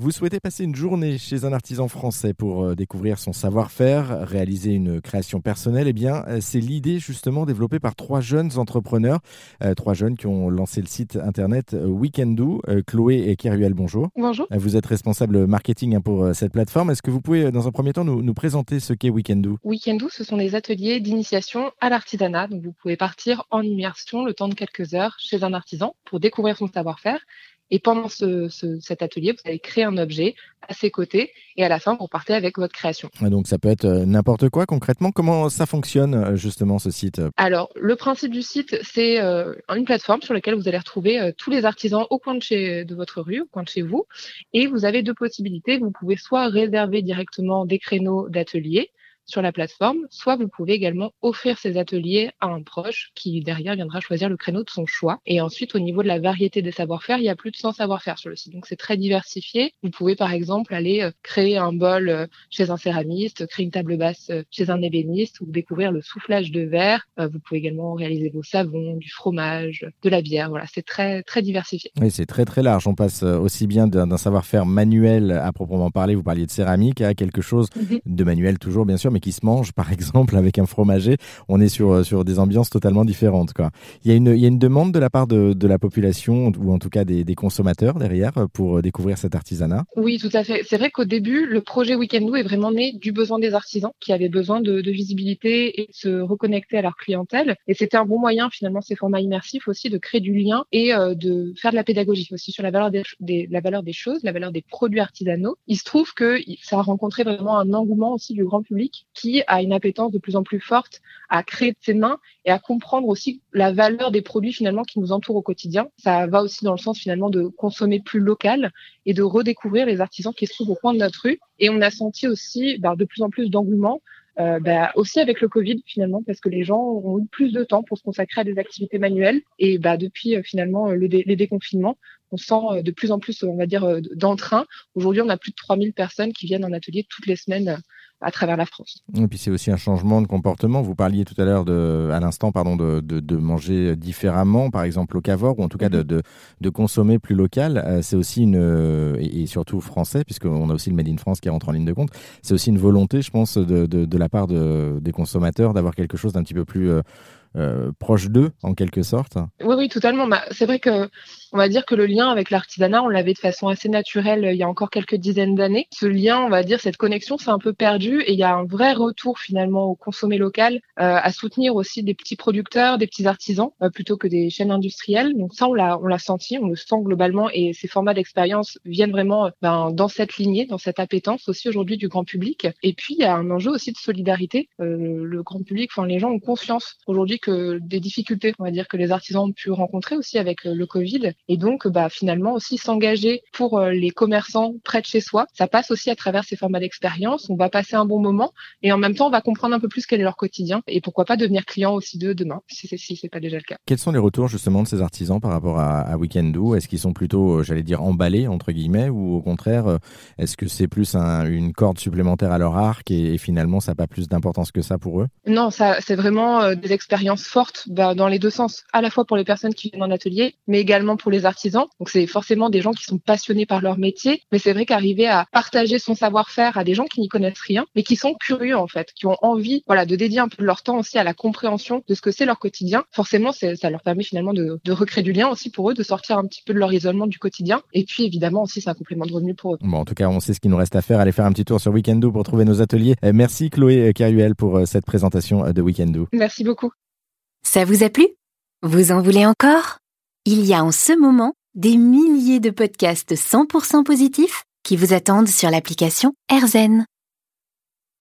Vous souhaitez passer une journée chez un artisan français pour euh, découvrir son savoir-faire, réaliser une création personnelle? Eh bien, euh, c'est l'idée justement développée par trois jeunes entrepreneurs, euh, trois jeunes qui ont lancé le site internet Weekendoo. Chloé et Keruel, bonjour. Bonjour. Vous êtes responsable marketing hein, pour cette plateforme. Est-ce que vous pouvez, dans un premier temps, nous, nous présenter ce qu'est Weekendoo? Weekendoo, ce sont des ateliers d'initiation à l'artisanat. Donc, vous pouvez partir en immersion le temps de quelques heures chez un artisan pour découvrir son savoir-faire et pendant ce, cet atelier, vous allez créer un objet à ses côtés et à la fin, vous partez avec votre création. Donc ça peut être euh, n'importe quoi concrètement. Comment ça fonctionne euh, justement ce site Alors le principe du site, c'est euh, une plateforme sur laquelle vous allez retrouver tous les artisans au coin de, chez, de votre rue, au coin de chez vous. Et vous avez deux possibilités. Vous pouvez soit réserver directement des créneaux d'atelier sur la plateforme, soit vous pouvez également offrir ces ateliers à un proche qui derrière viendra choisir le créneau de son choix. Et ensuite, au niveau de la variété des savoir-faire, il y a plus de 100 savoir-faire sur le site. Donc c'est très diversifié. Vous pouvez par exemple aller euh, créer un bol euh, chez un céramiste, créer une table basse euh, chez un ébéniste ou découvrir le soufflage de verre. Vous pouvez également réaliser vos savons, du fromage, de la bière. Voilà, c'est très très diversifié. Oui, c'est très très large. On passe aussi bien d'un savoir-faire manuel à proprement parler, vous parliez de céramique, à quelque chose mhm. de manuel toujours bien sûr, mais qui se mange, par exemple, avec un fromager. On est sur, sur des ambiances totalement différentes. Quoi. Il, y a une, il y a une demande de la part de, de la population, ou en tout cas des, consommateurs derrière, pour découvrir cet artisanat Oui, tout à fait. C'est vrai qu'au début, le projet Weekendoo est vraiment né du besoin des artisans qui avaient besoin de, visibilité et de se reconnecter à leur clientèle. Et c'était un bon moyen, finalement, ces formats immersifs aussi, de créer du lien et euh, de faire de la pédagogie aussi sur la valeur des, la valeur des choses, la valeur des produits artisanaux. Il se trouve que ça a rencontré vraiment un engouement aussi du grand public qui a une appétence de plus en plus forte à créer de ses mains et à comprendre aussi la valeur des produits finalement qui nous entourent au quotidien. Ça va aussi dans le sens finalement de consommer plus local et de redécouvrir les artisans qui se trouvent au coin de notre rue. Et on a senti aussi bah, de plus en plus d'engouement euh, bah, aussi avec le Covid finalement, parce que les gens ont eu plus de temps pour se consacrer à des activités manuelles. Et bah, depuis euh, finalement le les déconfinements, on sent euh, de plus en plus, on va dire, d'entrain. Aujourd'hui, on a plus de 3000 personnes qui viennent en atelier toutes les semaines à travers la France. Et puis c'est aussi un changement de comportement. Vous parliez tout à l'heure, de, à l'instant, pardon, de, de, de, manger différemment, par exemple au Cavor, ou en tout cas de, mhm. de, de consommer plus local. Euh, c'est aussi une, euh, et, surtout français, puisqu'on a aussi le Made in France qui rentre en ligne de compte. C'est aussi une volonté, je pense, de, la part de, des consommateurs d'avoir quelque chose d'un petit peu plus euh, euh, proche d'eux, en quelque sorte. Oui, oui, totalement. Bah, c'est vrai que on va dire que le lien avec l'artisanat, on l'avait de façon assez naturelle euh, il y a encore quelques dizaines d'années. Ce lien, on va dire, cette connexion, c'est un peu perdu et il y a un vrai retour finalement au consommé local, euh, à soutenir aussi des petits producteurs, des petits artisans, plutôt que des chaînes industrielles. Donc ça, on l'a, on l'a senti, on le sent globalement et ces formats d'expérience viennent vraiment ben, dans cette lignée, dans cette appétence aussi aujourd'hui du grand public. Et puis il y a un enjeu aussi de solidarité. le grand public, enfin les gens ont conscience aujourd'hui que des difficultés, on va dire, que les artisans ont pu rencontrer aussi avec euh, le Covid. Et donc, bah, finalement, aussi s'engager pour euh, les commerçants près de chez soi. Ça passe aussi à travers ces formats d'expérience. On va passer un bon moment et en même temps, on va comprendre un peu plus quel est leur quotidien et pourquoi pas devenir client aussi d'eux demain, si c'est si c'est pas déjà le cas. Quels sont les retours justement de ces artisans par rapport à, à Weekendoo? Est-ce qu'ils sont plutôt, euh, j'allais dire, emballés entre guillemets, ou au contraire, est-ce que c'est plus une corde supplémentaire à leur arc et, et finalement ça n'a pas plus d'importance que ça pour eux? Non, ça c'est vraiment des expériences forte bah, dans les deux sens, à la fois pour les personnes qui viennent en atelier, mais également pour les artisans. Donc c'est forcément des gens qui sont passionnés par leur métier, mais c'est vrai qu'arriver à partager son savoir-faire à des gens qui n'y connaissent rien, mais qui sont curieux en fait, qui ont envie, voilà, de dédier un peu de leur temps aussi à la compréhension de ce que c'est leur quotidien. Forcément, ça leur permet finalement de, de, recréer du lien aussi pour eux, de sortir un petit peu de leur isolement du quotidien. Et puis évidemment aussi, c'est un complément de revenu pour eux. Bon, en tout cas, on sait ce qu'il nous reste à faire. Allez faire un petit tour sur Weekendo pour trouver nos ateliers. Euh, merci Chloé Caruel pour euh, cette présentation euh, de Weekendo. Merci beaucoup. Ça vous a plu? Vous en voulez encore? Il y a en ce moment des milliers de podcasts 100% positifs qui vous attendent sur l'application AirZen.